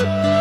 Woo!